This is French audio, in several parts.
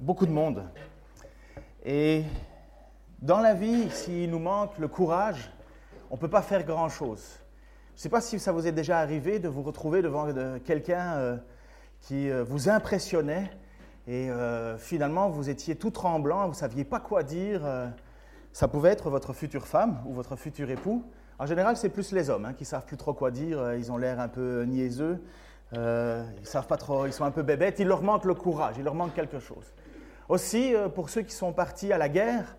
beaucoup de monde. Et dans la vie, s'il nous manque le courage, on ne peut pas faire grand-chose. Je ne sais pas si ça vous est déjà arrivé de vous retrouver devant quelqu'un euh, qui euh, vous impressionnait et euh, finalement vous étiez tout tremblant, vous ne saviez pas quoi dire. ça pouvait être votre future femme ou votre futur époux. En général, c'est plus les hommes hein, qui savent plus trop quoi dire, ils ont l'air un peu niaiseux, ils savent pas trop, ils sont un peu bébêtes, il leur manque le courage, il leur manque quelque chose. Aussi, pour ceux qui sont partis à la guerre,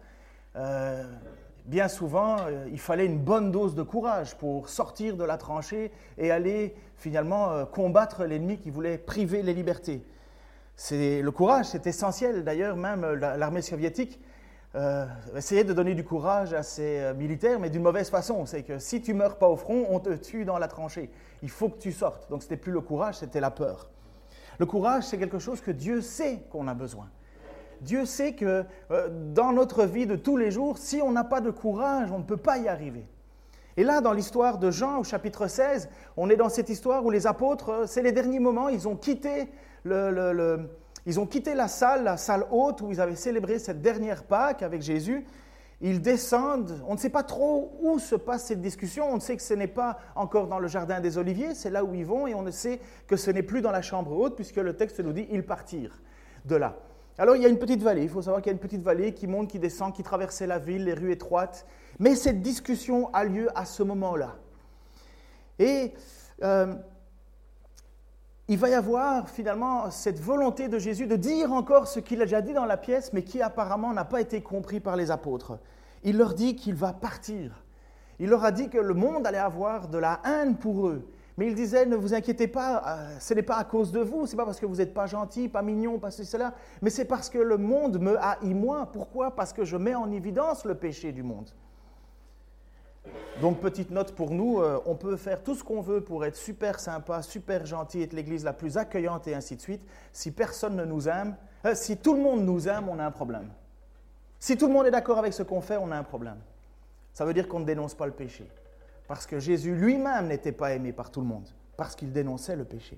bien souvent, euh, il fallait une bonne dose de courage pour sortir de la tranchée et aller finalement euh, combattre l'ennemi qui voulait priver les libertés. C'est, le courage, c'est essentiel. D'ailleurs, même euh, l'armée soviétique essayait de donner du courage à ses militaires, mais d'une mauvaise façon. C'est que si tu meurs pas au front, on te tue dans la tranchée. Il faut que tu sortes. Donc, c'était plus le courage, c'était la peur. Le courage, c'est quelque chose que Dieu sait qu'on a besoin. Dieu sait que euh, dans notre vie de tous les jours, si on n'a pas de courage, on ne peut pas y arriver. Et là, dans l'histoire de Jean au chapitre 16, on est dans cette histoire où les apôtres, euh, c'est les derniers moments, ils ont quitté ils ont quitté la salle, la salle haute où ils avaient célébré cette dernière Pâque avec Jésus. Ils descendent, on ne sait pas trop où se passe cette discussion, on sait que ce n'est pas encore dans le jardin des Oliviers, c'est là où ils vont, et on ne sait que ce n'est plus dans la chambre haute, puisque le texte nous dit ils partirent de là. Alors il y a une petite vallée, il faut savoir qu'il y a une petite vallée qui monte, qui descend, qui traversait la ville, les rues étroites. Mais cette discussion a lieu à ce moment-là. Et euh, il va y avoir finalement cette volonté de Jésus de dire encore ce qu'il a déjà dit dans la pièce, mais qui apparemment n'a pas été compris par les apôtres. Il leur dit qu'il va partir. Il leur a dit que le monde allait avoir de la haine pour eux, mais il disait, ne vous inquiétez pas, euh, ce n'est pas à cause de vous, ce n'est pas parce que vous n'êtes pas gentil, pas mignon, pas ceci, cela, mais c'est parce que le monde me haït moi. Pourquoi? Parce que je mets en évidence le péché du monde. Donc, petite note pour nous, euh, on peut faire tout ce qu'on veut pour être super sympa, super gentil, être l'église la plus accueillante et ainsi de suite. Si personne ne nous aime, euh, si tout le monde nous aime, on a un problème. Si tout le monde est d'accord avec ce qu'on fait, on a un problème. Ça veut dire qu'on ne dénonce pas le péché. Parce que Jésus lui-même n'était pas aimé par tout le monde, parce qu'il dénonçait le péché.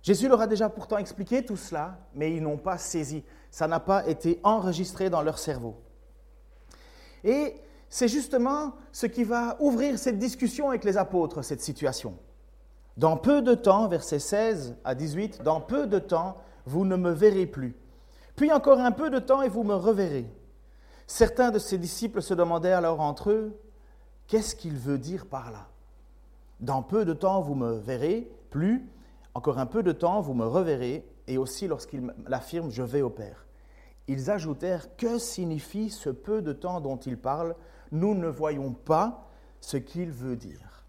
Jésus leur a déjà pourtant expliqué tout cela, mais ils n'ont pas saisi. Ça n'a pas été enregistré dans leur cerveau. Et c'est justement ce qui va ouvrir cette discussion avec les apôtres, cette situation. Dans peu de temps, versets 16 à 18, dans peu de temps, vous ne me verrez plus. Puis encore un peu de temps et vous me reverrez. Certains de ses disciples se demandèrent alors entre eux, Qu'est-ce qu'il veut dire par là? Dans peu de temps, vous me verrez, plus, encore un peu de temps, vous me reverrez, et aussi lorsqu'il l'affirme, je vais au Père. Ils ajoutèrent, que signifie ce peu de temps dont il parle? Nous ne voyons pas ce qu'il veut dire.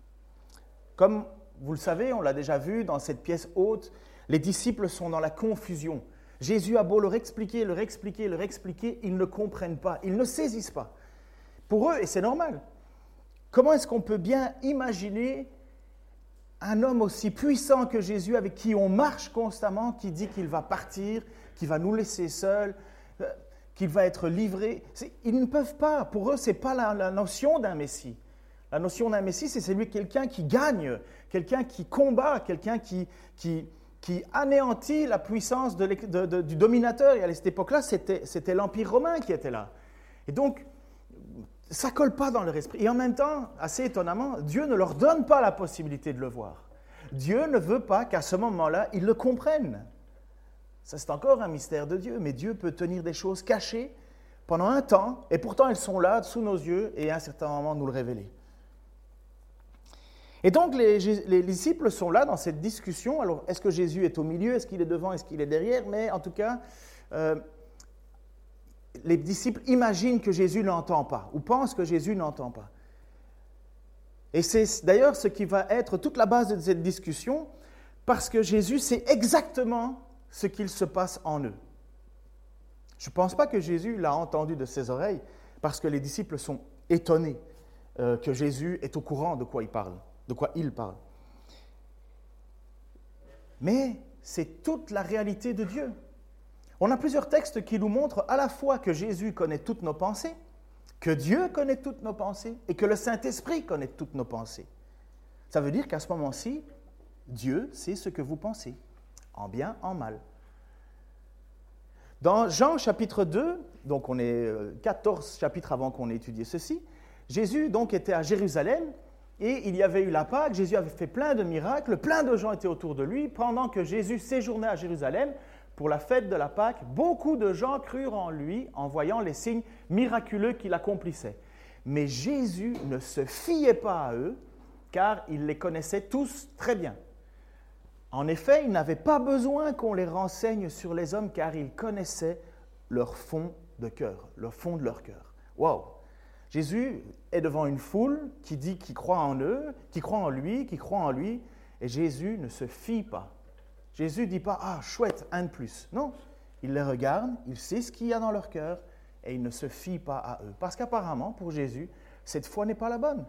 Comme vous le savez, on l'a déjà vu dans cette pièce haute, les disciples sont dans la confusion. Jésus a beau leur expliquer, leur expliquer, leur expliquer, ils ne comprennent pas, ils ne saisissent pas. Pour eux, et c'est normal, Comment est-ce qu'on peut bien imaginer un homme aussi puissant que Jésus, avec qui on marche constamment, qui dit qu'il va partir, qu'il va nous laisser seuls, euh, qu'il va être livré? Ils ne peuvent pas. Pour eux, ce n'est pas la, notion d'un Messie. La notion d'un Messie, c'est celui quelqu'un qui gagne, quelqu'un qui combat, quelqu'un qui, qui, anéantit la puissance du dominateur. Et à cette époque-là, c'était l'Empire romain qui était là. Et donc, ça colle pas dans leur esprit. Et en même temps, assez étonnamment, Dieu ne leur donne pas la possibilité de le voir. Dieu ne veut pas qu'à ce moment-là, ils le comprennent. Ça, c'est encore un mystère de Dieu, mais Dieu peut tenir des choses cachées pendant un temps, et pourtant elles sont là, sous nos yeux, et à un certain moment nous le révéler. Et donc les, disciples sont là dans cette discussion. Alors, est-ce que Jésus est au milieu? Est-ce qu'il est devant? Est-ce qu'il est derrière? Mais en tout cas, euh, les disciples imaginent que Jésus n'entend pas ou pensent que Jésus n'entend pas. Et c'est d'ailleurs ce qui va être toute la base de cette discussion, parce que Jésus sait exactement ce qu'il se passe en eux. Je ne pense pas que Jésus l'a entendu de ses oreilles, parce que les disciples sont étonnés euh, que Jésus est au courant de quoi il parle, de quoi il parle. Mais c'est toute la réalité de Dieu. On a plusieurs textes qui nous montrent à la fois que Jésus connaît toutes nos pensées, que Dieu connaît toutes nos pensées et que le Saint-Esprit connaît toutes nos pensées. Ça veut dire qu'à ce moment-ci, Dieu sait ce que vous pensez, en bien, en mal. Dans Jean chapitre 2, donc on est 14 chapitres avant qu'on ait étudié ceci, Jésus donc était à Jérusalem et il y avait eu la Pâque, Jésus avait fait plein de miracles, plein de gens étaient autour de lui. Pendant que Jésus séjournait à Jérusalem pour la fête de la Pâque, beaucoup de gens crurent en lui en voyant les signes miraculeux qu'il accomplissait. Mais Jésus ne se fiait pas à eux, car il les connaissait tous très bien. En effet, il n'avait pas besoin qu'on les renseigne sur les hommes, car il connaissait leur fond de cœur, le fond de leur cœur. Waouh Jésus est devant une foule qui dit qu'il croit en eux, qui croit en lui, qui croit en lui, et Jésus ne se fie pas. Jésus ne dit pas Ah, chouette, un de plus. Non, il les regarde, il sait ce qu'il y a dans leur cœur, et il ne se fie pas à eux. Parce qu'apparemment, pour Jésus, cette foi n'est pas la bonne.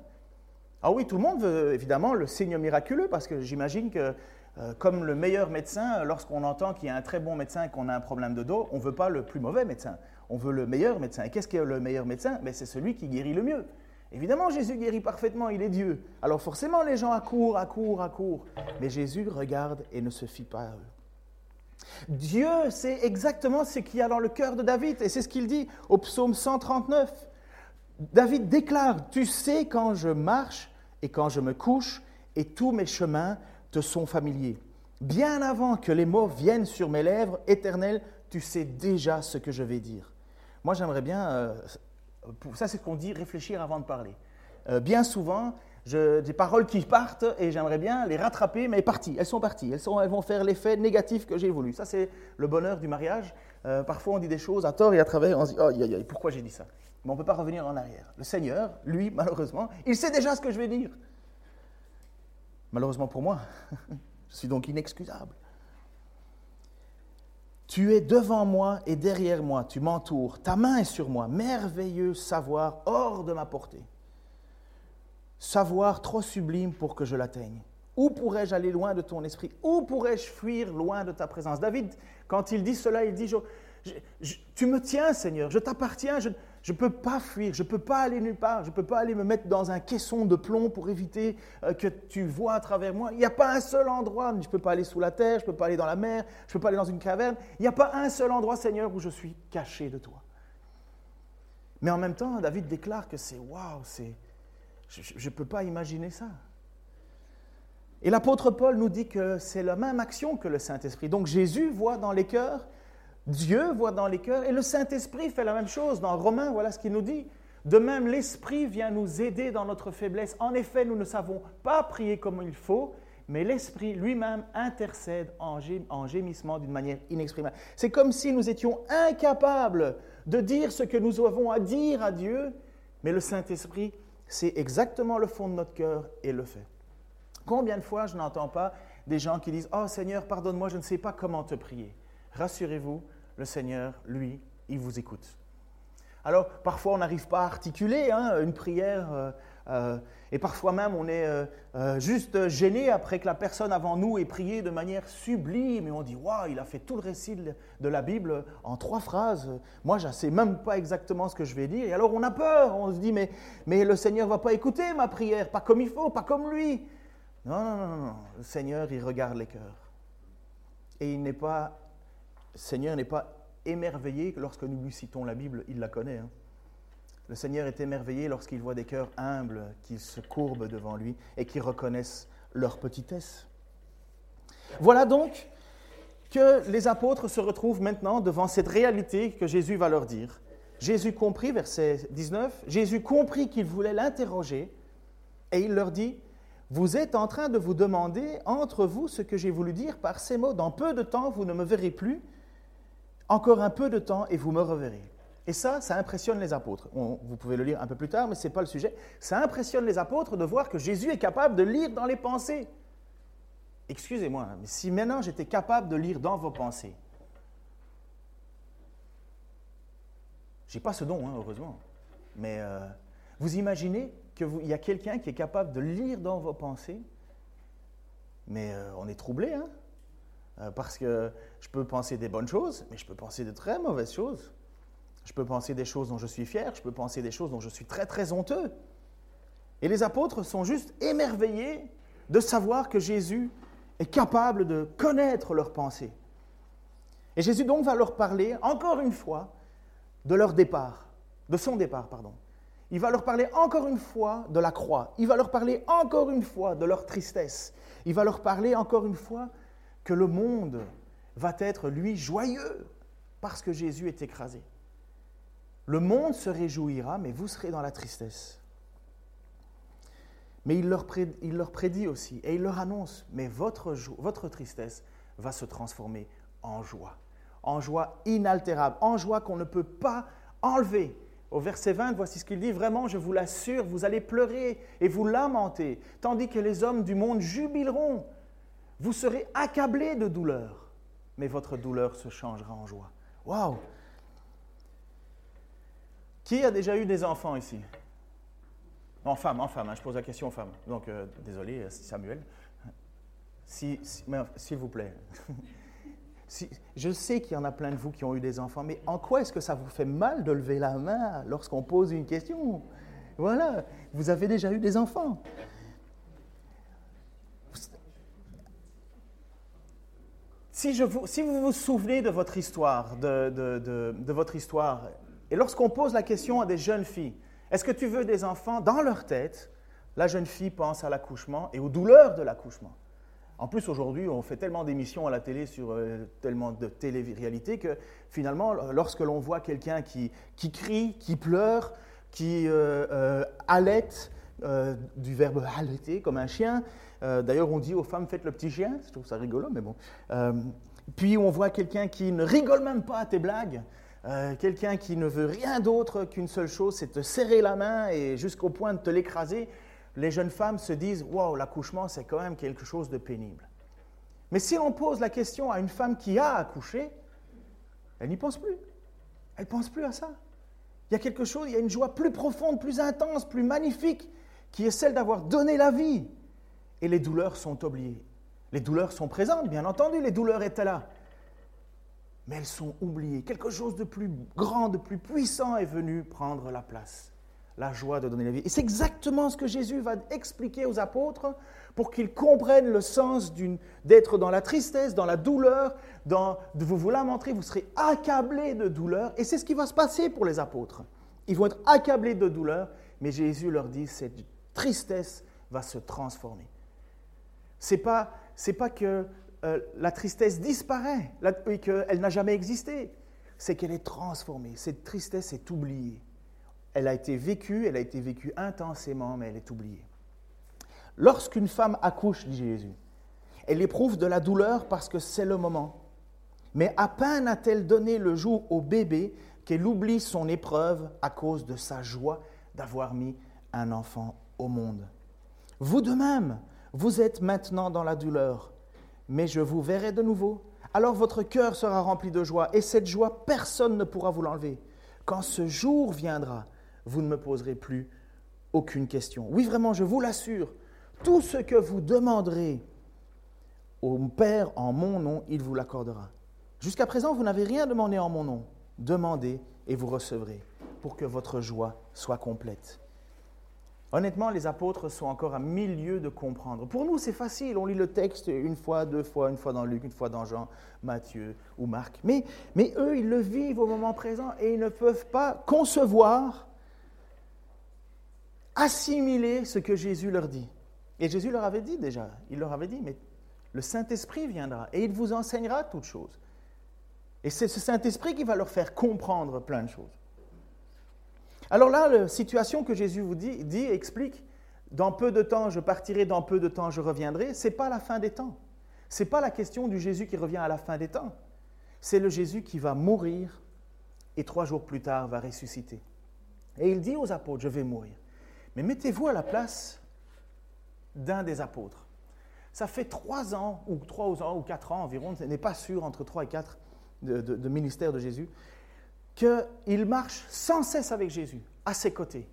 Ah oui, tout le monde veut évidemment le signe miraculeux, parce que j'imagine que, euh, comme le meilleur médecin, lorsqu'on entend qu'il y a un très bon médecin et qu'on a un problème de dos, on ne veut pas le plus mauvais médecin on veut le meilleur médecin. Et qu'est-ce qu'est le meilleur médecin? Mais C'est celui qui guérit le mieux. Évidemment, Jésus guérit parfaitement, il est Dieu. Alors forcément, les gens accourent, accourent, accourent. Mais Jésus regarde et ne se fie pas à eux. Dieu sait exactement ce qu'il y a dans le cœur de David, et c'est ce qu'il dit au psaume 139. David déclare, Tu sais quand je marche et quand je me couche, et tous mes chemins te sont familiers. Bien avant que les mots viennent sur mes lèvres, éternel, tu sais déjà ce que je vais dire. Moi, j'aimerais bien, euh, ça c'est ce qu'on dit, réfléchir avant de parler. Euh, bien souvent, des paroles qui partent et j'aimerais bien les rattraper, mais elles sont parties, elles, vont faire l'effet négatif que j'ai voulu. Ça, c'est le bonheur du mariage. Euh, parfois, on dit des choses à tort et à travers, on se dit, oh, aïe, aïe, pourquoi j'ai dit ça? Mais on ne peut pas revenir en arrière. Le Seigneur, lui, malheureusement, il sait déjà ce que je vais dire. Malheureusement pour moi, je suis donc inexcusable. Tu es devant moi et derrière moi, tu m'entoures, ta main est sur moi, merveilleux savoir hors de ma portée. Savoir trop sublime pour que je l'atteigne. Où pourrais-je aller loin de ton esprit? Où pourrais-je fuir loin de ta présence? David, quand il dit cela, il dit, tu me tiens Seigneur, je t'appartiens, je, je ne peux pas fuir, je ne peux pas aller nulle part, je ne peux pas aller me mettre dans un caisson de plomb pour éviter euh, que tu vois à travers moi. Il n'y a pas un seul endroit, je ne peux pas aller sous la terre, je ne peux pas aller dans la mer, je ne peux pas aller dans une caverne. Il n'y a pas un seul endroit, Seigneur, où je suis caché de toi. Mais en même temps, David déclare que c'est waouh, c'est, je ne peux pas imaginer ça. Et l'apôtre Paul nous dit que c'est la même action que le Saint-Esprit. Donc Jésus voit dans les cœurs Dieu voit dans les cœurs et le Saint-Esprit fait la même chose. Dans Romains, voilà ce qu'il nous dit. De même, l'Esprit vient nous aider dans notre faiblesse. En effet, nous ne savons pas prier comme il faut, mais l'Esprit lui-même intercède en, gémissement d'une manière inexprimable. C'est comme si nous étions incapables de dire ce que nous avons à dire à Dieu, mais le Saint-Esprit sait exactement le fond de notre cœur et le fait. Combien de fois je n'entends pas des gens qui disent Oh Seigneur, pardonne-moi, je ne sais pas comment te prier. Rassurez-vous, le Seigneur, lui, il vous écoute. Alors, parfois, on n'arrive pas à articuler hein, une prière, euh, euh, et parfois même, on est euh, juste gêné après que la personne avant nous ait prié de manière sublime, et on dit Waouh, il a fait tout le récit de la Bible en trois phrases. Moi, je ne sais même pas exactement ce que je vais dire. Et alors, on a peur, on se dit Mais, mais le Seigneur ne va pas écouter ma prière, pas comme il faut, pas comme lui. Non, non, non, non. Le Seigneur, il regarde les cœurs. Et il n'est pas Seigneur n'est pas émerveillé lorsque nous lui citons la Bible, il la connaît. Hein. Le Seigneur est émerveillé lorsqu'il voit des cœurs humbles qui se courbent devant lui et qui reconnaissent leur petitesse. Voilà donc que les apôtres se retrouvent maintenant devant cette réalité que Jésus va leur dire. Jésus comprit, verset 19, Jésus comprit qu'ils voulaient l'interroger et il leur dit, vous êtes en train de vous demander entre vous ce que j'ai voulu dire par ces mots. Dans peu de temps, vous ne me verrez plus encore un peu de temps et vous me reverrez. Et ça, ça impressionne les apôtres. vous pouvez le lire un peu plus tard, mais ce n'est pas le sujet. Ça impressionne les apôtres de voir que Jésus est capable de lire dans les pensées. Excusez-moi, mais si maintenant j'étais capable de lire dans vos pensées, j'ai pas ce don, hein, heureusement, mais euh, vous imaginez qu'il y a quelqu'un qui est capable de lire dans vos pensées, mais euh, on est troublé, hein? Euh, parce que je peux penser des bonnes choses, mais je peux penser de très mauvaises choses. Je peux penser des choses dont je suis fier, je peux penser des choses dont je suis très très honteux. Et les apôtres sont juste émerveillés de savoir que Jésus est capable de connaître leurs pensées. Et Jésus donc va leur parler, encore une fois, de leur départ, de son départ, pardon. Il va leur parler encore une fois de la croix. Il va leur parler encore une fois de leur tristesse. Il va leur parler encore une fois que le monde va être, lui, joyeux parce que Jésus est écrasé. Le monde se réjouira, mais vous serez dans la tristesse. Mais il leur, prédit, aussi, et il leur annonce, mais votre, votre tristesse va se transformer en joie, en joie inaltérable, en joie qu'on ne peut pas enlever. Au verset 20, voici ce qu'il dit, vraiment, je vous l'assure, vous allez pleurer et vous lamenter, tandis que les hommes du monde jubileront. Vous serez accablés de douleur, mais votre douleur se changera en joie. Waouh Qui a déjà eu des enfants ici? En femme, en femme, hein, je pose la question aux femmes. Donc, euh, désolé, euh, Samuel. S'il vous plaît. si, je sais qu'il y en a plein de vous qui ont eu des enfants, mais en quoi est-ce que ça vous fait mal de lever la main lorsqu'on pose une question? Voilà, vous avez déjà eu des enfants. Si, je vous, si vous vous souvenez de votre histoire, de, de votre histoire, et lorsqu'on pose la question à des jeunes filles, est-ce que tu veux des enfants? Dans leur tête, la jeune fille pense à l'accouchement et aux douleurs de l'accouchement. En plus, aujourd'hui, on fait tellement d'émissions à la télé sur euh, tellement de télé-réalité que finalement, lorsque l'on voit quelqu'un qui, qui, crie, qui pleure, qui euh, euh euh du verbe allaiter comme un chien, d'ailleurs on dit aux femmes faites le petit chien, je trouve ça rigolo, mais bon. puis on voit quelqu'un qui ne rigole même pas à tes blagues, euh, quelqu'un qui ne veut rien d'autre qu'une seule chose, c'est te serrer la main et jusqu'au point de te l'écraser, les jeunes femmes se disent Waouh, l'accouchement, c'est quand même quelque chose de pénible. Mais si on pose la question à une femme qui a accouché, elle n'y pense plus. Elle pense plus à ça. Il y a quelque chose, il y a une joie plus profonde, plus intense, plus magnifique, qui est celle d'avoir donné la vie. Et les douleurs sont oubliées. Les douleurs sont présentes, bien entendu, les douleurs étaient là mais elles sont oubliées. Quelque chose de plus grand, de plus puissant est venu prendre la place. La joie de donner la vie. Et c'est exactement ce que Jésus va expliquer aux apôtres pour qu'ils comprennent le sens d'être dans la tristesse, dans la douleur, de vous vous lamenter, vous serez accablés de douleur. Et c'est ce qui va se passer pour les apôtres. Ils vont être accablés de douleur, mais Jésus leur dit, cette tristesse va se transformer. Ce n'est pas, pas que euh, la tristesse disparaît et qu'elle n'a jamais existé. C'est qu'elle est transformée. Cette tristesse est oubliée. Elle a été vécue, elle a été vécue intensément, mais elle est oubliée. Lorsqu'une femme accouche, dit Jésus, elle éprouve de la douleur parce que c'est le moment. Mais à peine a-t-elle donné le jour au bébé qu'elle oublie son épreuve à cause de sa joie d'avoir mis un enfant au monde. Vous de même, vous êtes maintenant dans la douleur, mais je vous verrai de nouveau. Alors votre cœur sera rempli de joie, et cette joie, personne ne pourra vous l'enlever. Quand ce jour viendra, vous ne me poserez plus aucune question. Oui, vraiment, je vous l'assure, tout ce que vous demanderez au Père en mon nom, il vous l'accordera. Jusqu'à présent, vous n'avez rien demandé en mon nom. Demandez et vous recevrez, pour que votre joie soit complète. Honnêtement, les apôtres sont encore à milieu de comprendre. Pour nous, c'est facile. On lit le texte une fois, deux fois, une fois dans Luc, une fois dans Jean, Matthieu ou Marc. Mais, mais eux, ils le vivent au moment présent et ils ne peuvent pas concevoir, assimiler ce que Jésus leur dit. Et Jésus leur avait dit déjà, il leur avait dit, mais le Saint-Esprit viendra et il vous enseignera toutes choses. Et c'est ce Saint-Esprit qui va leur faire comprendre plein de choses. Alors là, la situation que Jésus vous dit, explique, dans peu de temps je partirai, dans peu de temps je reviendrai, ce n'est pas la fin des temps. Ce n'est pas la question du Jésus qui revient à la fin des temps. C'est le Jésus qui va mourir et trois jours plus tard va ressusciter. Et il dit aux apôtres, je vais mourir. Mais mettez-vous à la place d'un des apôtres. Ça fait trois ans, ou trois ans, ou quatre ans environ, ce n'est pas sûr, entre trois et quatre de, de ministère de Jésus qu'ils marchent sans cesse avec Jésus, à ses côtés.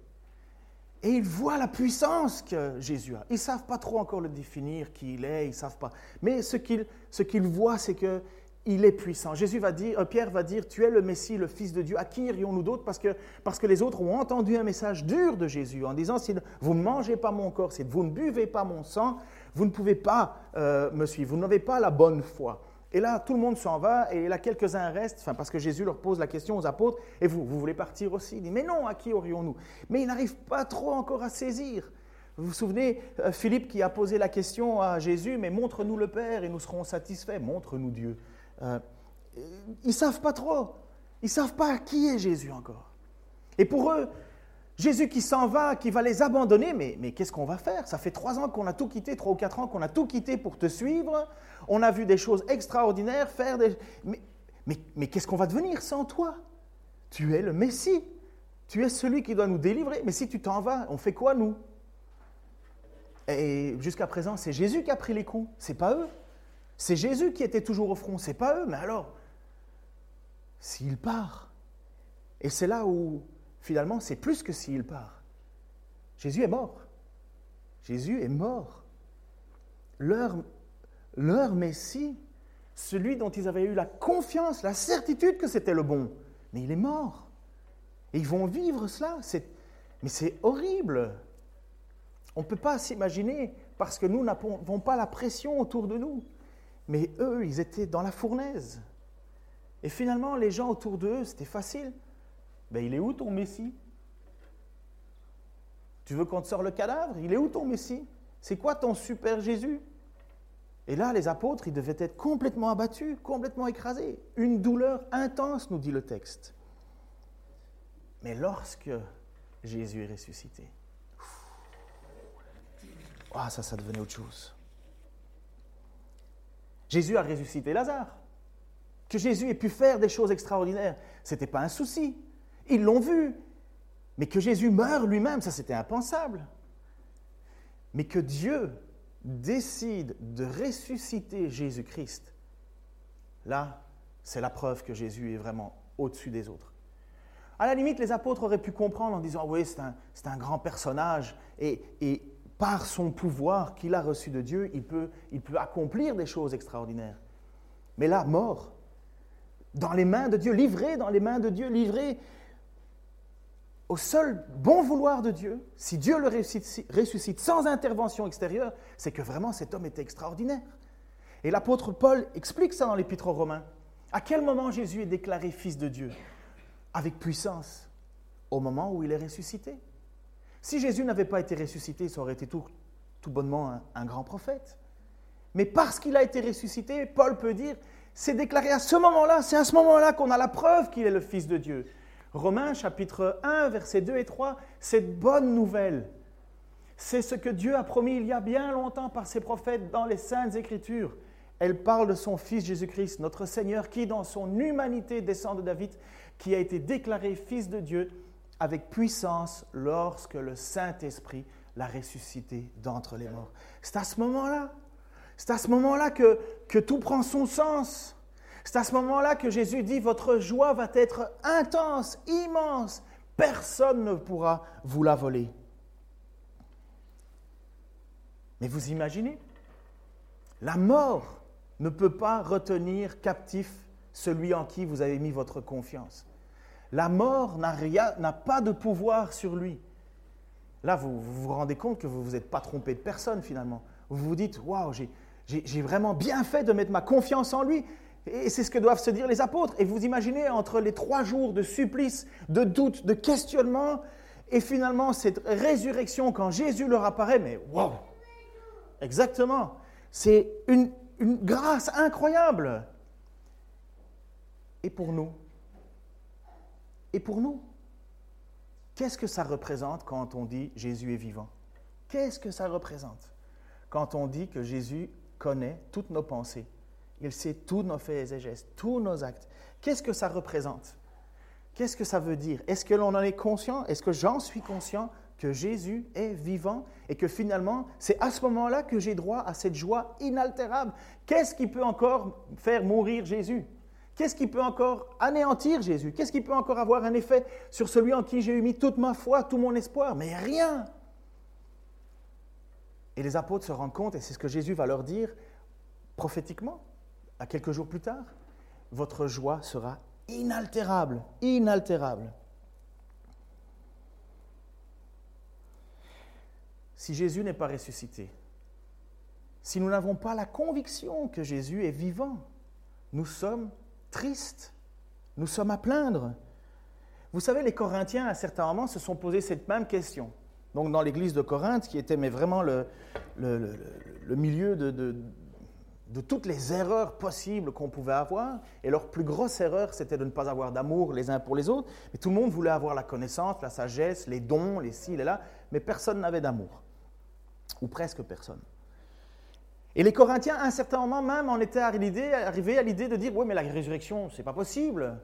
Et ils voient la puissance que Jésus a. Ils ne savent pas trop encore le définir, qui il est, ils ne savent pas. Mais ce qu'ils ce voient, c'est qu'il est puissant. Jésus va dire, euh, Pierre va dire, tu es le Messie, le Fils de Dieu. À qui irions-nous d'autres parce que, parce que les autres ont entendu un message dur de Jésus en disant, si vous ne mangez pas mon corps, si vous ne buvez pas mon sang, vous ne pouvez pas euh, me suivre, vous n'avez pas la bonne foi. Et là, tout le monde s'en va, et là, quelques-uns restent, enfin, parce que Jésus leur pose la question aux apôtres, et vous, vous voulez partir aussi? Il dit, mais non, à qui aurions-nous? Mais ils n'arrivent pas trop encore à saisir. Vous vous souvenez, euh, Philippe qui a posé la question à Jésus, mais montre-nous le Père et nous serons satisfaits, montre-nous Dieu. Euh, ils ne savent pas trop, ils ne savent pas qui est Jésus encore. Et pour eux, Jésus qui s'en va, qui va les abandonner, mais, mais qu'est-ce qu'on va faire? Ça fait trois ans qu'on a tout quitté, trois ou quatre ans qu'on a tout quitté pour te suivre. On a vu des choses extraordinaires faire des... Mais, qu'est-ce qu'on va devenir sans toi? Tu es le Messie. Tu es celui qui doit nous délivrer. Mais si tu t'en vas, on fait quoi nous? Et jusqu'à présent, c'est Jésus qui a pris les coups, c'est pas eux. C'est Jésus qui était toujours au front, c'est pas eux. Mais alors, s'il part, et c'est là où finalement, c'est plus que s'il part. Jésus est mort. Jésus est mort. Leur, leur Messie, celui dont ils avaient eu la confiance, la certitude que c'était le bon, mais il est mort. Et ils vont vivre cela. Mais c'est horrible. On ne peut pas s'imaginer parce que nous n'avons pas la pression autour de nous. Mais eux, ils étaient dans la fournaise. Et finalement, les gens autour d'eux, c'était facile. Ben, il est où ton Messie? Tu veux qu'on te sorte le cadavre? Il est où ton Messie? C'est quoi ton super Jésus? Et là, les apôtres, ils devaient être complètement abattus, complètement écrasés. Une douleur intense, nous dit le texte. Mais lorsque Jésus est ressuscité, ah, ça, ça devenait autre chose. Jésus a ressuscité Lazare. Que Jésus ait pu faire des choses extraordinaires, ce n'était pas un souci. Ils l'ont vu. Mais que Jésus meure lui-même, ça c'était impensable. Mais que Dieu décide de ressusciter Jésus-Christ, là, c'est la preuve que Jésus est vraiment au-dessus des autres. À la limite, les apôtres auraient pu comprendre en disant, oui, c'est un, un, grand personnage, et, et, par son pouvoir qu'il a reçu de Dieu, il peut, il peut accomplir des choses extraordinaires. Mais là, mort, dans les mains de Dieu, livré dans les mains de Dieu, livré au seul bon vouloir de Dieu, si Dieu le ressuscite, sans intervention extérieure, c'est que vraiment cet homme était extraordinaire. Et l'apôtre Paul explique ça dans l'Épître aux Romains. À quel moment Jésus est déclaré fils de Dieu? Avec puissance, au moment où il est ressuscité. Si Jésus n'avait pas été ressuscité, ça aurait été tout, bonnement un, un grand prophète. Mais parce qu'il a été ressuscité, Paul peut dire, c'est déclaré à ce moment-là, c'est à ce moment-là qu'on a la preuve qu'il est le Fils de Dieu. Romains chapitre 1, versets 2 et 3, cette bonne nouvelle, c'est ce que Dieu a promis il y a bien longtemps par ses prophètes dans les saintes écritures. Elle parle de son Fils Jésus-Christ, notre Seigneur, qui dans son humanité descend de David, qui a été déclaré Fils de Dieu avec puissance lorsque le Saint-Esprit l'a ressuscité d'entre les morts. C'est à ce moment-là, c'est à ce moment-là que, que tout prend son sens. C'est à ce moment-là que Jésus dit, votre joie va être intense, immense. Personne ne pourra vous la voler. Mais vous imaginez, la mort ne peut pas retenir captif celui en qui vous avez mis votre confiance. La mort n'a pas de pouvoir sur lui. Là, vous, vous rendez compte que vous ne vous êtes pas trompé de personne finalement. Vous vous dites, waouh, j'ai vraiment bien fait de mettre ma confiance en lui. Et c'est ce que doivent se dire les apôtres. Et vous imaginez entre les trois jours de supplice, de doute, de questionnement, et finalement cette résurrection quand Jésus leur apparaît, mais wow Exactement. C'est une, une grâce incroyable. Et pour nous? Et pour nous? Qu'est-ce que ça représente quand on dit Jésus est vivant? Qu'est-ce que ça représente quand on dit que Jésus connaît toutes nos pensées? Il sait tous nos faits et gestes, tous nos actes. Qu'est-ce que ça représente? Qu'est-ce que ça veut dire? Est-ce que l'on en est conscient? Est-ce que j'en suis conscient que Jésus est vivant et que finalement, c'est à ce moment-là que j'ai droit à cette joie inaltérable? Qu'est-ce qui peut encore faire mourir Jésus? Qu'est-ce qui peut encore anéantir Jésus? Qu'est-ce qui peut encore avoir un effet sur celui en qui j'ai mis toute ma foi, tout mon espoir? Mais rien! Et les apôtres se rendent compte, et c'est ce que Jésus va leur dire prophétiquement quelques jours plus tard, votre joie sera inaltérable, inaltérable. Si Jésus n'est pas ressuscité, si nous n'avons pas la conviction que Jésus est vivant, nous sommes tristes, nous sommes à plaindre. Vous savez, les Corinthiens, à un certain moment, se sont posé cette même question. Donc, dans l'église de Corinthe, qui était vraiment le, milieu de, toutes les erreurs possibles qu'on pouvait avoir, et leur plus grosse erreur, c'était de ne pas avoir d'amour les uns pour les autres, mais tout le monde voulait avoir la connaissance, la sagesse, les dons, les ci, les là, mais personne n'avait d'amour, ou presque personne. Et les Corinthiens, à un certain moment même, en étaient arrivés à l'idée de dire, oui, mais la résurrection, c'est pas possible.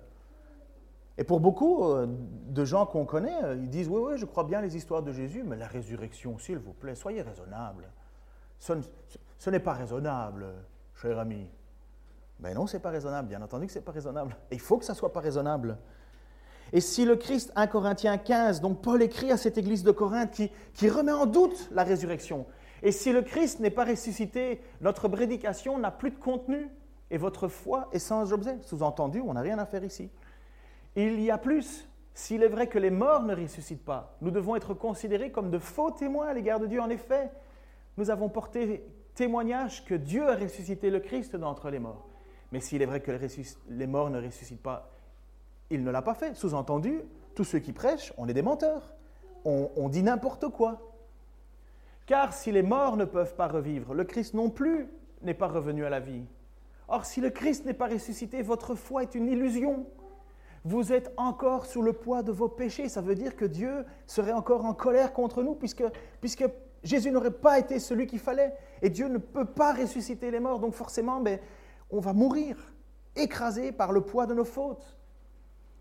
Et pour beaucoup euh, de gens qu'on connaît, euh, ils disent, oui, oui, je crois bien les histoires de Jésus, mais la résurrection, s'il vous plaît, soyez raisonnable. Ce, n'est pas raisonnable, cher ami. Ben non, c'est pas raisonnable, bien entendu que c'est pas raisonnable. Et il faut que ça soit pas raisonnable. Et si le Christ, 1 Corinthiens 15, donc Paul écrit à cette église de Corinthe qui, qui remet en doute la résurrection, et si le Christ n'est pas ressuscité, notre prédication n'a plus de contenu et votre foi est sans objet. Sous-entendu, on n'a rien à faire ici. Il y a plus. S'il est vrai que les morts ne ressuscitent pas, nous devons être considérés comme de faux témoins à l'égard de Dieu. En effet, nous avons porté témoignage que Dieu a ressuscité le Christ d'entre les morts. Mais s'il est vrai que les morts ne ressuscitent pas, il ne l'a pas fait. Sous-entendu, tous ceux qui prêchent, on est des menteurs. On, dit n'importe quoi. Car si les morts ne peuvent pas revivre, le Christ non plus n'est pas revenu à la vie. Or, si le Christ n'est pas ressuscité, votre foi est une illusion. Vous êtes encore sous le poids de vos péchés. Ça veut dire que Dieu serait encore en colère contre nous, puisque, puisque Jésus n'aurait pas été celui qu'il fallait. Et Dieu ne peut pas ressusciter les morts. Donc forcément, ben, on va mourir, écrasé par le poids de nos fautes.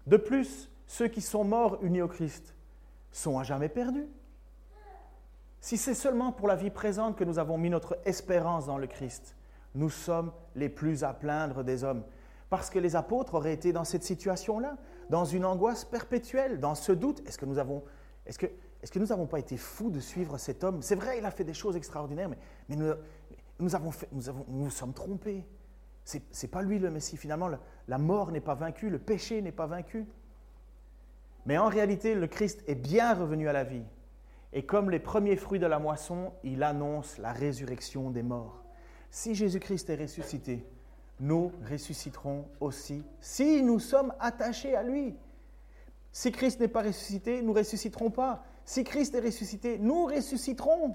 De plus, ceux qui sont morts unis au Christ sont à jamais perdus. Si c'est seulement pour la vie présente que nous avons mis notre espérance dans le Christ, nous sommes les plus à plaindre des hommes. Parce que les apôtres auraient été dans cette situation-là, dans une angoisse perpétuelle, dans ce doute. Est-ce que nous avons, est-ce que, est-ce que nous n'avons pas été fous de suivre cet homme? C'est vrai, il a fait des choses extraordinaires, mais, nous, nous, sommes trompés. Ce n'est pas lui le Messie. Finalement, la, la mort n'est pas vaincue, le péché n'est pas vaincu. Mais en réalité, le Christ est bien revenu à la vie. Et comme les premiers fruits de la moisson, il annonce la résurrection des morts. Si Jésus-Christ est ressuscité, nous ressusciterons aussi si nous sommes attachés à lui. Si Christ n'est pas ressuscité, nous ressusciterons pas. Si Christ est ressuscité, nous ressusciterons.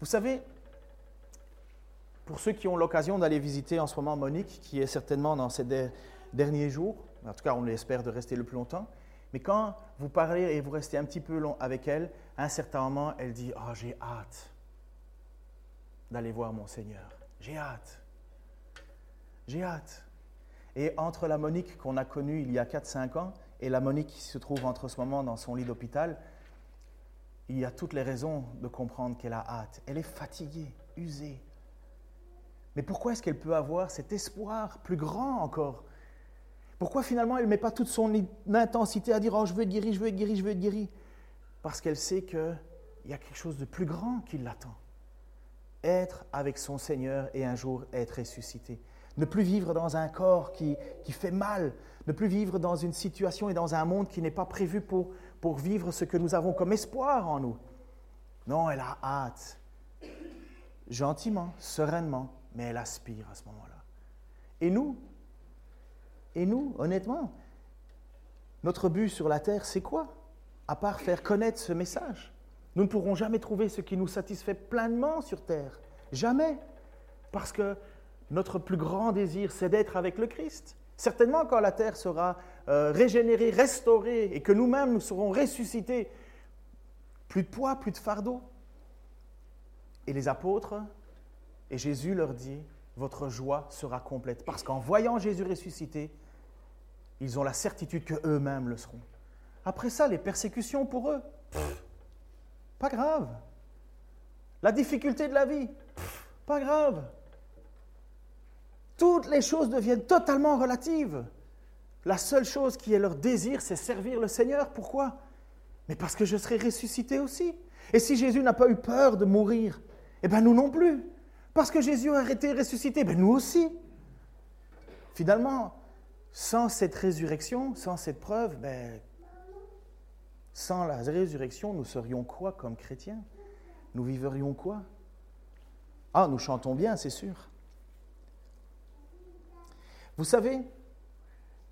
Vous savez, pour ceux qui ont l'occasion d'aller visiter en ce moment Monique, qui est certainement dans ces derniers jours, en tout cas on l'espère de rester le plus longtemps, mais quand vous parlez et vous restez un petit peu long avec elle, à un certain moment, elle dit Oh, j'ai hâte d'aller voir mon Seigneur. J'ai hâte. J'ai hâte. Et entre la Monique qu'on a connue il y a 4-5 ans et la Monique qui se trouve entre ce moment dans son lit d'hôpital, il y a toutes les raisons de comprendre qu'elle a hâte. Elle est fatiguée, usée. Mais pourquoi est-ce qu'elle peut avoir cet espoir plus grand encore? Pourquoi finalement elle ne met pas toute son intensité à dire Oh, je veux être guéri, je veux être guéri, je veux être guéri Parce qu'elle sait qu'il y a quelque chose de plus grand qui l'attend. Être avec son Seigneur et un jour être ressuscité. Ne plus vivre dans un corps qui, qui fait mal. Ne plus vivre dans une situation et dans un monde qui n'est pas prévu pour, pour vivre ce que nous avons comme espoir en nous. Non, elle a hâte. Gentiment, sereinement, mais elle aspire à ce moment-là. Et nous, et nous, honnêtement, notre but sur la terre, c'est quoi? À part faire connaître ce message. Nous ne pourrons jamais trouver ce qui nous satisfait pleinement sur terre. Jamais. Parce que notre plus grand désir, c'est d'être avec le Christ. Certainement, quand la terre sera euh, régénérée, restaurée, et que nous-mêmes nous serons ressuscités, plus de poids, plus de fardeau. Et les apôtres, et Jésus leur dit, votre joie sera complète. Parce qu'en voyant Jésus ressuscité, ils ont la certitude qu'eux-mêmes le seront. Après ça, les persécutions pour eux, pas grave. La difficulté de la vie, pas grave. Toutes les choses deviennent totalement relatives. La seule chose qui est leur désir, c'est servir le Seigneur. Pourquoi? Mais parce que je serai ressuscité aussi. Et si Jésus n'a pas eu peur de mourir, eh bien nous non plus. Parce que Jésus a été ressuscité, ben nous aussi. Finalement, sans cette résurrection, sans cette preuve, ben, sans la résurrection, nous serions quoi comme chrétiens? Nous vivrions quoi? Ah, nous chantons bien, c'est sûr. Vous savez,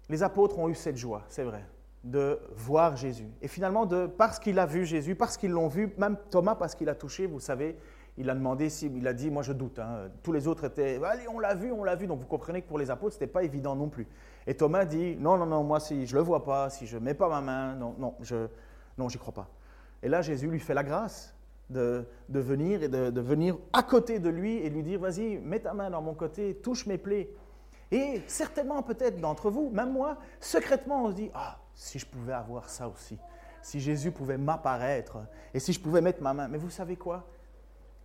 les apôtres ont eu cette joie, c'est vrai, de voir Jésus. Et finalement, de, parce qu'il a vu Jésus, parce qu'ils l'ont vu, même Thomas, parce qu'il a touché, vous savez, il a demandé, si, il a dit, moi je doute. Hein. Tous les autres étaient, allez, on l'a vu, on l'a vu. Donc vous comprenez que pour les apôtres, ce n'était pas évident non plus. Et Thomas dit, non, non, non, moi si je ne le vois pas, si je ne mets pas ma main, non, non, je non, j'y crois pas. Et là, Jésus lui fait la grâce de, venir et de, de, venir à côté de lui et lui dire, vas-y, mets ta main dans mon côté, touche mes plaies. Et certainement, peut-être d'entre vous, même moi, secrètement, on se dit, ah, si je pouvais avoir ça aussi, si Jésus pouvait m'apparaître et si je pouvais mettre ma main. Mais vous savez quoi?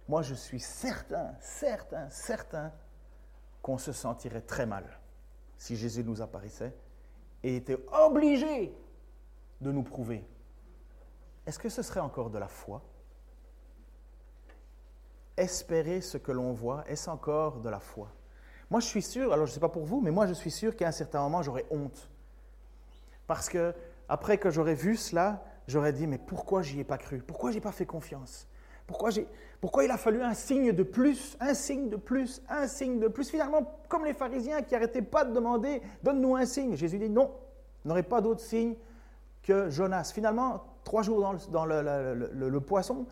Moi, je suis certain, certain, certain qu'on se sentirait très mal si Jésus nous apparaissait et était obligé de nous prouver. Est-ce que ce serait encore de la foi? Espérer ce que l'on voit, est-ce encore de la foi? Moi, je suis sûr, alors je ne sais pas pour vous, mais moi, je suis sûr qu'à un certain moment, j'aurais honte. Parce que, après que j'aurais vu cela, j'aurais dit, mais pourquoi j'y ai pas cru? Pourquoi j'ai pas fait confiance? Pourquoi, pourquoi, il a fallu un signe de plus, un signe de plus, un signe de plus? Finalement, comme les pharisiens qui n'arrêtaient pas de demander, donne-nous un signe. Jésus dit non, n'aurez pas d'autre signe que Jonas. Finalement, trois jours dans, le, poisson,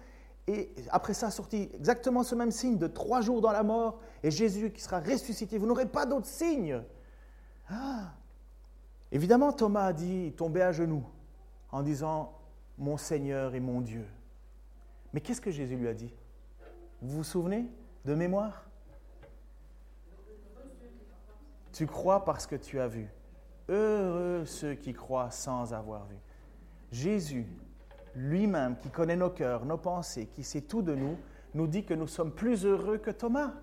et après ça, sorti exactement ce même signe de trois jours dans la mort, et Jésus qui sera ressuscité. Vous n'aurez pas d'autre signe. Ah. Évidemment, Thomas a dit, tombé à genoux, en disant, mon Seigneur et mon Dieu. Mais qu'est-ce que Jésus lui a dit? Vous vous souvenez de mémoire? Tu crois parce que tu as vu. Heureux ceux qui croient sans avoir vu. Jésus, lui-même, qui connaît nos cœurs, nos pensées, qui sait tout de nous, nous dit que nous sommes plus heureux que Thomas.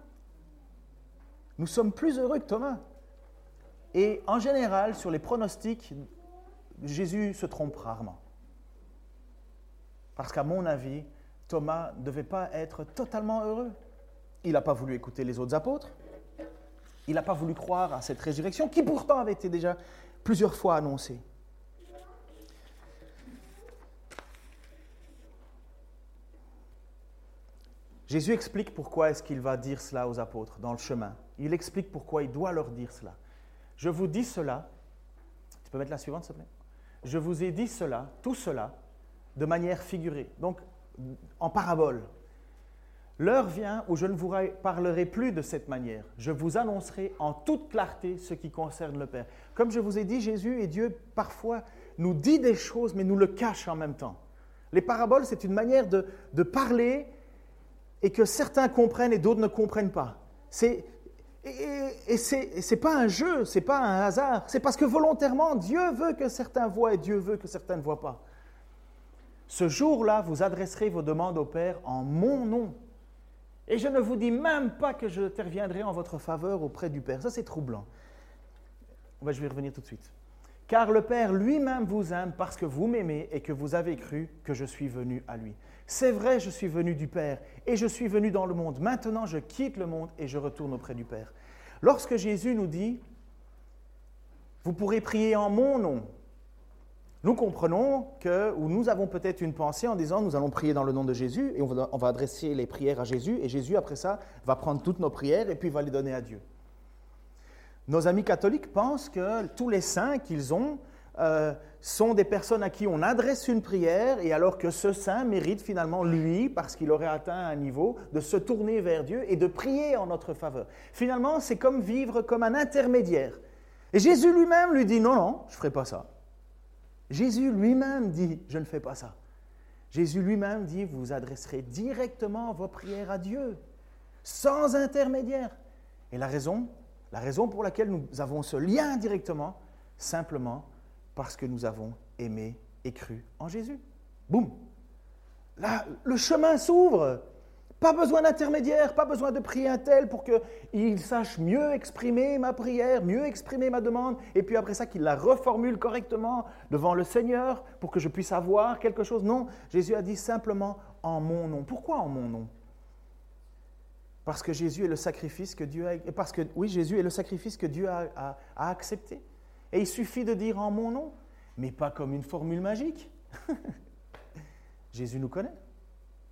Nous sommes plus heureux que Thomas. Et en général, sur les pronostics, Jésus se trompe rarement. Parce qu'à mon avis, Thomas ne devait pas être totalement heureux. Il n'a pas voulu écouter les autres apôtres. Il n'a pas voulu croire à cette résurrection qui pourtant avait été déjà plusieurs fois annoncée. Jésus explique pourquoi est-ce qu'il va dire cela aux apôtres dans le chemin. Il explique pourquoi il doit leur dire cela. Je vous dis cela. Tu peux mettre la suivante, s'il te plaît? Je vous ai dit cela, tout cela, de manière figurée. Donc, en parabole. L'heure vient où je ne vous parlerai plus de cette manière. Je vous annoncerai en toute clarté ce qui concerne le Père. Comme je vous ai dit, Jésus et Dieu parfois nous dit des choses, mais nous le cachent en même temps. Les paraboles, c'est une manière de, parler et que certains comprennent et d'autres ne comprennent pas. C'est, et, ce n'est pas un jeu, ce pas un hasard. C'est parce que volontairement, Dieu veut que certains voient et Dieu veut que certains ne voient pas. Ce jour-là, vous adresserez vos demandes au Père en mon nom. Et je ne vous dis même pas que je interviendrai en votre faveur auprès du Père. Ça, c'est troublant. je vais revenir tout de suite. Car le Père lui-même vous aime parce que vous m'aimez et que vous avez cru que je suis venu à lui. C'est vrai, je suis venu du Père et je suis venu dans le monde. Maintenant, je quitte le monde et je retourne auprès du Père. Lorsque Jésus nous dit, vous pourrez prier en mon nom, nous comprenons que, ou nous avons peut-être une pensée en disant nous allons prier dans le nom de Jésus et on va, on va, adresser les prières à Jésus et Jésus après ça va prendre toutes nos prières et puis va les donner à Dieu. Nos amis catholiques pensent que tous les saints qu'ils ont euh, sont des personnes à qui on adresse une prière et alors que ce saint mérite finalement lui, parce qu'il aurait atteint un niveau, de se tourner vers Dieu et de prier en notre faveur. Finalement, c'est comme vivre comme un intermédiaire. Et Jésus lui-même lui dit non, non, je ne ferai pas ça. Jésus lui-même dit, je ne fais pas ça. Jésus lui-même dit, vous adresserez directement vos prières à Dieu, sans intermédiaire. Et la raison, la raison pour laquelle nous avons ce lien directement, simplement parce que nous avons aimé et cru en Jésus. Boum. Là, le chemin s'ouvre. Pas besoin d'intermédiaire, pas besoin de prier un tel pour qu'il sache mieux exprimer ma prière, mieux exprimer ma demande, et puis après ça qu'il la reformule correctement devant le Seigneur pour que je puisse avoir quelque chose. Non, Jésus a dit simplement en mon nom. Pourquoi en mon nom? Parce que Jésus est le sacrifice que Dieu a, parce que oui, Jésus est le sacrifice que Dieu a accepté. Et il suffit de dire en mon nom, mais pas comme une formule magique. Jésus nous connaît.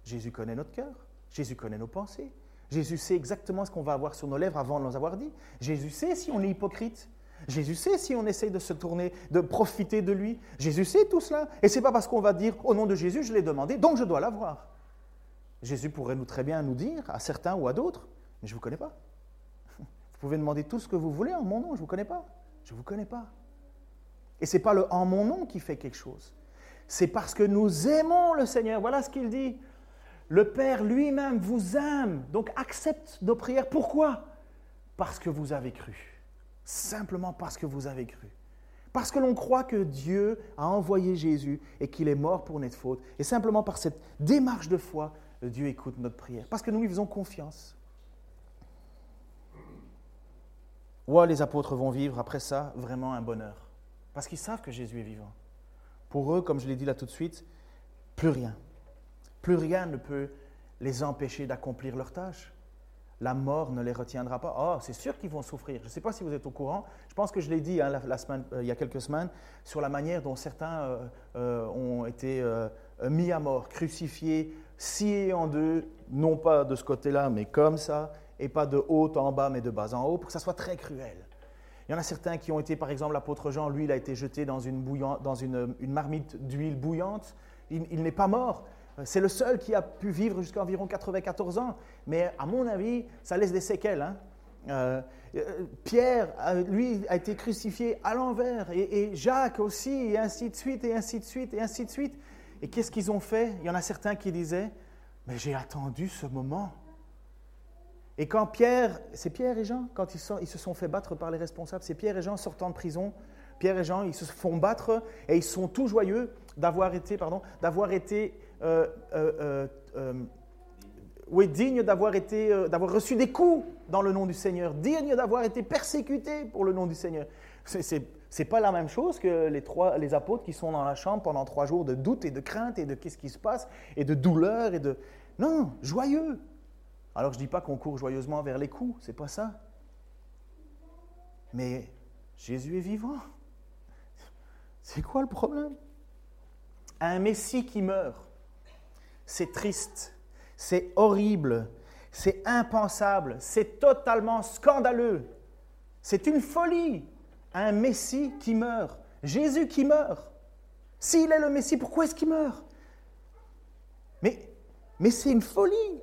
Jésus connaît notre cœur. Jésus connaît nos pensées. Jésus sait exactement ce qu'on va avoir sur nos lèvres avant de nous avoir dit. Jésus sait si on est hypocrite. Jésus sait si on essaye de se tourner, de profiter de lui. Jésus sait tout cela. Et c'est pas parce qu'on va dire au nom de Jésus, je l'ai demandé, donc je dois l'avoir. Jésus pourrait nous très bien nous dire, à certains ou à d'autres, mais je ne vous connais pas. Vous pouvez demander tout ce que vous voulez en mon nom, je ne vous connais pas. Je ne vous connais pas. Et ce n'est pas le en mon nom qui fait quelque chose. C'est parce que nous aimons le Seigneur. Voilà ce qu'il dit. Le Père lui-même vous aime, donc accepte nos prières. Pourquoi? Parce que vous avez cru. Simplement parce que vous avez cru. Parce que l'on croit que Dieu a envoyé Jésus et qu'il est mort pour notre faute. Et simplement par cette démarche de foi, Dieu écoute notre prière. Parce que nous lui faisons confiance. Ouais, les apôtres vont vivre après ça vraiment un bonheur. Parce qu'ils savent que Jésus est vivant. Pour eux, comme je l'ai dit là tout de suite, plus rien. Plus rien ne peut les empêcher d'accomplir leur tâche. La mort ne les retiendra pas. Oh, c'est sûr qu'ils vont souffrir. Je ne sais pas si vous êtes au courant. Je pense que je l'ai dit hein, euh, il y a quelques semaines sur la manière dont certains euh, euh, ont été mis à mort, crucifiés, sciés en deux, non pas de ce côté-là, mais comme ça, et pas de haut en bas, mais de bas en haut, pour que ça soit très cruel. Il y en a certains qui ont été, par exemple, l'apôtre Jean, lui, il a été jeté dans une, dans une, marmite d'huile bouillante. Il, n'est pas mort. C'est le seul qui a pu vivre jusqu'à environ 94 ans. Mais à mon avis, ça laisse des séquelles. Hein. Euh, euh, Pierre, lui, a été crucifié à l'envers, et, Jacques aussi, et ainsi de suite, et ainsi de suite, et ainsi de suite. Et qu'est-ce qu'ils ont fait? Il y en a certains qui disaient, mais j'ai attendu ce moment. Et quand Pierre, c'est Pierre et Jean, quand ils, se sont fait battre par les responsables, c'est Pierre et Jean sortant de prison, Pierre et Jean, ils se font battre et ils sont tout joyeux d'avoir été, pardon, d'avoir été, euh, euh, euh, oui, dignes d'avoir été, d'avoir reçu des coups dans le nom du Seigneur, dignes d'avoir été persécutés pour le nom du Seigneur. C'est, c'est pas la même chose que les, trois, les apôtres qui sont dans la chambre pendant trois jours de doute et de crainte et de qu'est-ce qui se passe et de douleur et de... Non, joyeux. Alors je ne dis pas qu'on court joyeusement vers les coups, c'est pas ça. Mais Jésus est vivant. C'est quoi le problème? Un Messie qui meurt, c'est triste, c'est horrible, c'est impensable, c'est totalement scandaleux. C'est une folie. Un Messie qui meurt, Jésus qui meurt. S'il est le Messie, pourquoi est-ce qu'il meurt? Mais, mais c'est une folie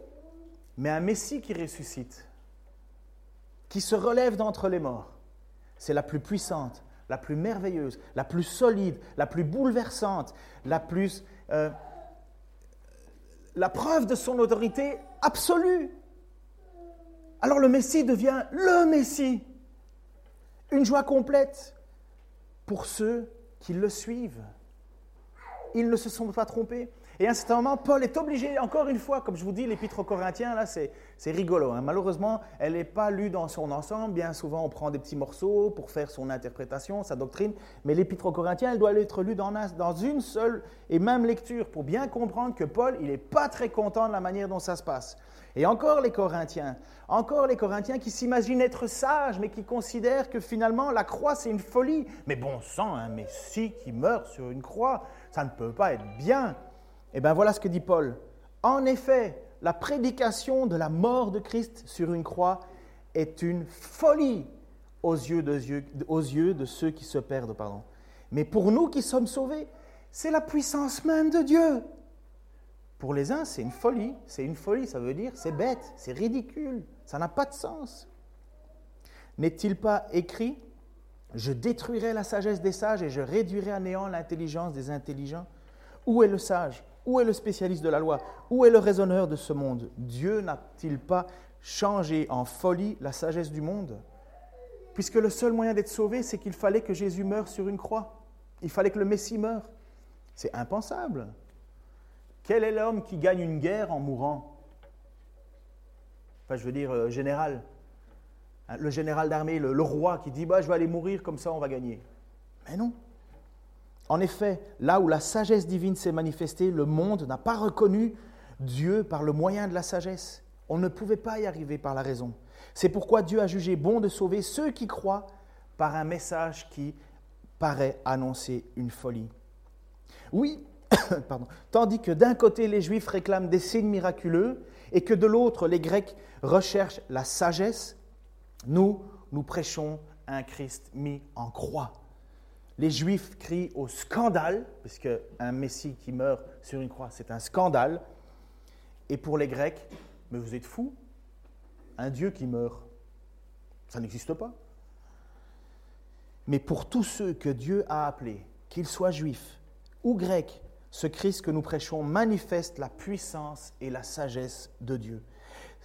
mais un Messie qui ressuscite, qui se relève d'entre les morts, c'est la plus puissante, la plus merveilleuse, la plus solide, la plus bouleversante, la plus... Euh, la preuve de son autorité absolue. Alors le Messie devient le Messie. Une joie complète pour ceux qui le suivent. Ils ne se sont pas trompés. Et à un certain moment, Paul est obligé, encore une fois, comme je vous dis, l'épître aux Corinthiens, là, c'est, rigolo. Hein. Malheureusement, elle n'est pas lue dans son ensemble. Bien souvent, on prend des petits morceaux pour faire son interprétation, sa doctrine. Mais l'épître aux Corinthiens, elle doit être lue dans, dans une seule et même lecture pour bien comprendre que Paul, il n'est pas très content de la manière dont ça se passe. Et encore les Corinthiens, encore les Corinthiens qui s'imaginent être sages, mais qui considèrent que finalement la croix c'est une folie. Mais bon sang, un Messie qui meurt sur une croix, ça ne peut pas être bien. Eh bien voilà ce que dit Paul. En effet, la prédication de la mort de Christ sur une croix est une folie aux yeux de, ceux qui se perdent. Mais pour nous qui sommes sauvés, c'est la puissance même de Dieu. Pour les uns, c'est une folie. C'est une folie, ça veut dire c'est bête, c'est ridicule, ça n'a pas de sens. N'est-il pas écrit Je détruirai la sagesse des sages et je réduirai à néant l'intelligence des intelligents Où est le sage? Où est le spécialiste de la loi? Où est le raisonneur de ce monde? Dieu n'a-t-il pas changé en folie la sagesse du monde? Puisque le seul moyen d'être sauvé, c'est qu'il fallait que Jésus meure sur une croix. Il fallait que le Messie meure. C'est impensable. Quel est l'homme qui gagne une guerre en mourant? Enfin, je veux dire, euh, général. Hein, le général d'armée, le, roi qui dit bah, Je vais aller mourir, comme ça on va gagner. Mais non. En effet, là où la sagesse divine s'est manifestée, le monde n'a pas reconnu Dieu par le moyen de la sagesse. On ne pouvait pas y arriver par la raison. C'est pourquoi Dieu a jugé bon de sauver ceux qui croient par un message qui paraît annoncer une folie. Oui, pardon, tandis que d'un côté les Juifs réclament des signes miraculeux et que de l'autre les Grecs recherchent la sagesse, nous, nous prêchons un Christ mis en croix. Les Juifs crient au scandale, puisque un Messie qui meurt sur une croix, c'est un scandale. Et pour les Grecs, mais vous êtes fous, un Dieu qui meurt, ça n'existe pas. Mais pour tous ceux que Dieu a appelés, qu'ils soient juifs ou grecs, ce Christ que nous prêchons manifeste la puissance et la sagesse de Dieu.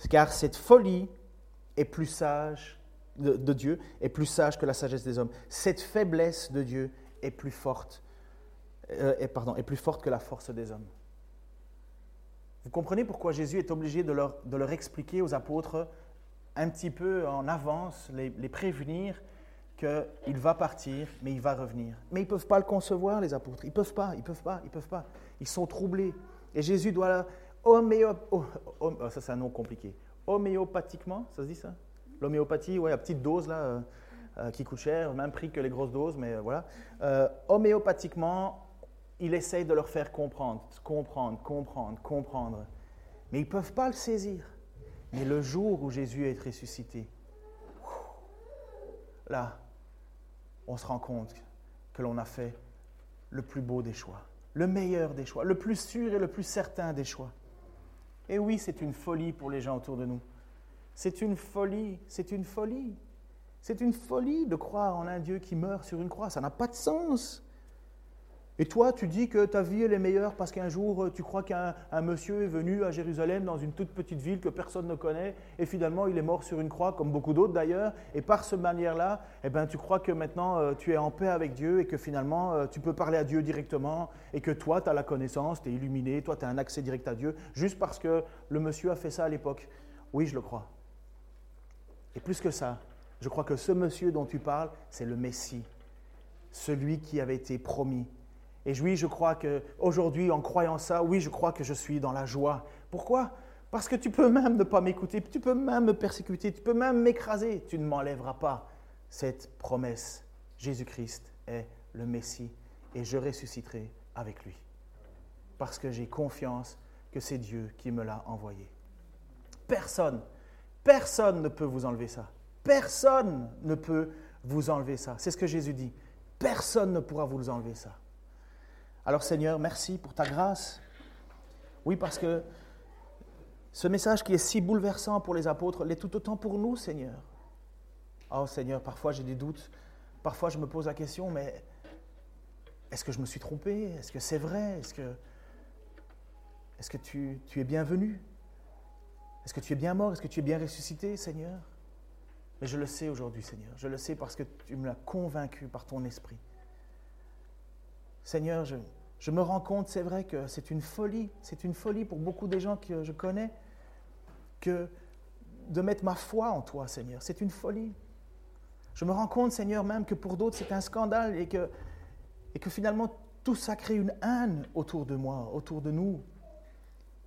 Car cette folie est plus sage de, Dieu est plus sage que la sagesse des hommes. Cette faiblesse de Dieu est plus forte, euh, pardon, est plus forte que la force des hommes. Vous comprenez pourquoi Jésus est obligé de leur, expliquer aux apôtres un petit peu en avance, les, prévenir qu'il va partir, mais il va revenir. Mais ils ne peuvent pas le concevoir, les apôtres. Ils ne peuvent pas, ils ne peuvent pas, ils ne peuvent pas. Ils sont troublés. Et Jésus doit, homéop... Oh, oh, ça c'est un nom compliqué, homéopathiquement, ça se dit ça? L'homéopathie, ouais, la petite dose là, euh, euh, qui coûte cher, même prix que les grosses doses, mais euh, voilà. homéopathiquement, il essaye de leur faire comprendre, comprendre, comprendre, comprendre. Mais ils ne peuvent pas le saisir. Mais le jour où Jésus est ressuscité, là, on se rend compte que l'on a fait le plus beau des choix, le meilleur des choix, le plus sûr et le plus certain des choix. Et oui, c'est une folie pour les gens autour de nous. C'est une folie, c'est une folie. C'est une folie de croire en un Dieu qui meurt sur une croix. Ça n'a pas de sens. Et toi, tu dis que ta vie elle est meilleure parce qu'un jour, tu crois qu'un monsieur est venu à Jérusalem dans une toute petite ville que personne ne connaît, et finalement, il est mort sur une croix, comme beaucoup d'autres d'ailleurs, et par ce manière-là, eh ben, tu crois que maintenant, euh, tu es en paix avec Dieu, et que finalement, euh, tu peux parler à Dieu directement, et que toi, tu as la connaissance, tu es illuminé, toi, tu as un accès direct à Dieu, juste parce que le monsieur a fait ça à l'époque. Oui, je le crois. Et plus que ça, je crois que ce monsieur dont tu parles, c'est le Messie, celui qui avait été promis. Et oui, je crois qu'aujourd'hui, en croyant ça, oui, je crois que je suis dans la joie. Pourquoi? Parce que tu peux même ne pas m'écouter, tu peux même me persécuter, tu peux même m'écraser, tu ne m'enlèveras pas cette promesse. Jésus-Christ est le Messie et je ressusciterai avec lui. Parce que j'ai confiance que c'est Dieu qui me l'a envoyé. Personne Personne ne peut vous enlever ça. Personne ne peut vous enlever ça. C'est ce que Jésus dit. Personne ne pourra vous enlever ça. Alors Seigneur, merci pour ta grâce. Oui, parce que ce message qui est si bouleversant pour les apôtres l'est tout autant pour nous, Seigneur. Oh Seigneur, parfois j'ai des doutes. Parfois je me pose la question, mais est-ce que je me suis trompé? Est-ce que c'est vrai? Est-ce que, tu, tu es bienvenu? Est-ce que tu es bien mort? Est-ce que tu es bien ressuscité, Seigneur? Mais je le sais aujourd'hui, Seigneur. Je le sais parce que tu me l'as convaincu par ton esprit. Seigneur, je, me rends compte, c'est vrai que c'est une folie, c'est une folie pour beaucoup des gens que je connais, que de mettre ma foi en toi, Seigneur. C'est une folie. Je me rends compte, Seigneur, même que pour d'autres, c'est un scandale et que, et que finalement, tout ça crée une haine autour de moi, autour de nous.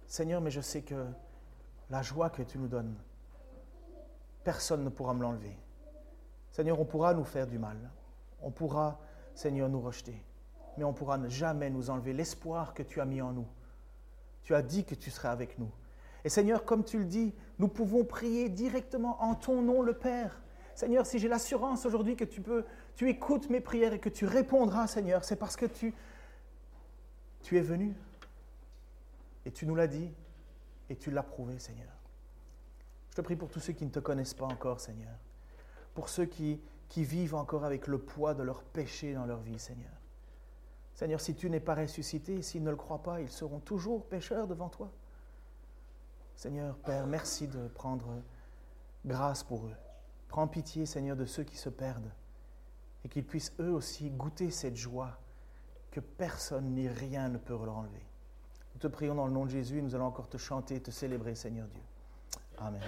Seigneur, mais je sais que la joie que tu nous donnes, personne ne pourra me l'enlever. Seigneur, on pourra nous faire du mal, on pourra, Seigneur, nous rejeter, mais on ne pourra jamais nous enlever l'espoir que tu as mis en nous. Tu as dit que tu serais avec nous. Et Seigneur, comme tu le dis, nous pouvons prier directement en ton nom, le Père. Seigneur, si j'ai l'assurance aujourd'hui que tu peux, tu écoutes mes prières et que tu répondras, Seigneur, c'est parce que tu, tu es venu et tu nous l'as dit et tu l'as prouvé, Seigneur. Je te prie pour tous ceux qui ne te connaissent pas encore, Seigneur. Pour ceux qui, vivent encore avec le poids de leurs péchés dans leur vie, Seigneur. Seigneur, si tu n'es pas ressuscité, s'ils ne le croient pas, ils seront toujours pécheurs devant toi. Seigneur, Père, merci de prendre grâce pour eux. Prends pitié, Seigneur, de ceux qui se perdent et qu'ils puissent eux aussi goûter cette joie que personne ni rien ne peut leur enlever. Nous te prions dans le nom de Jésus et nous allons encore te chanter, te célébrer, Seigneur Dieu. Amen.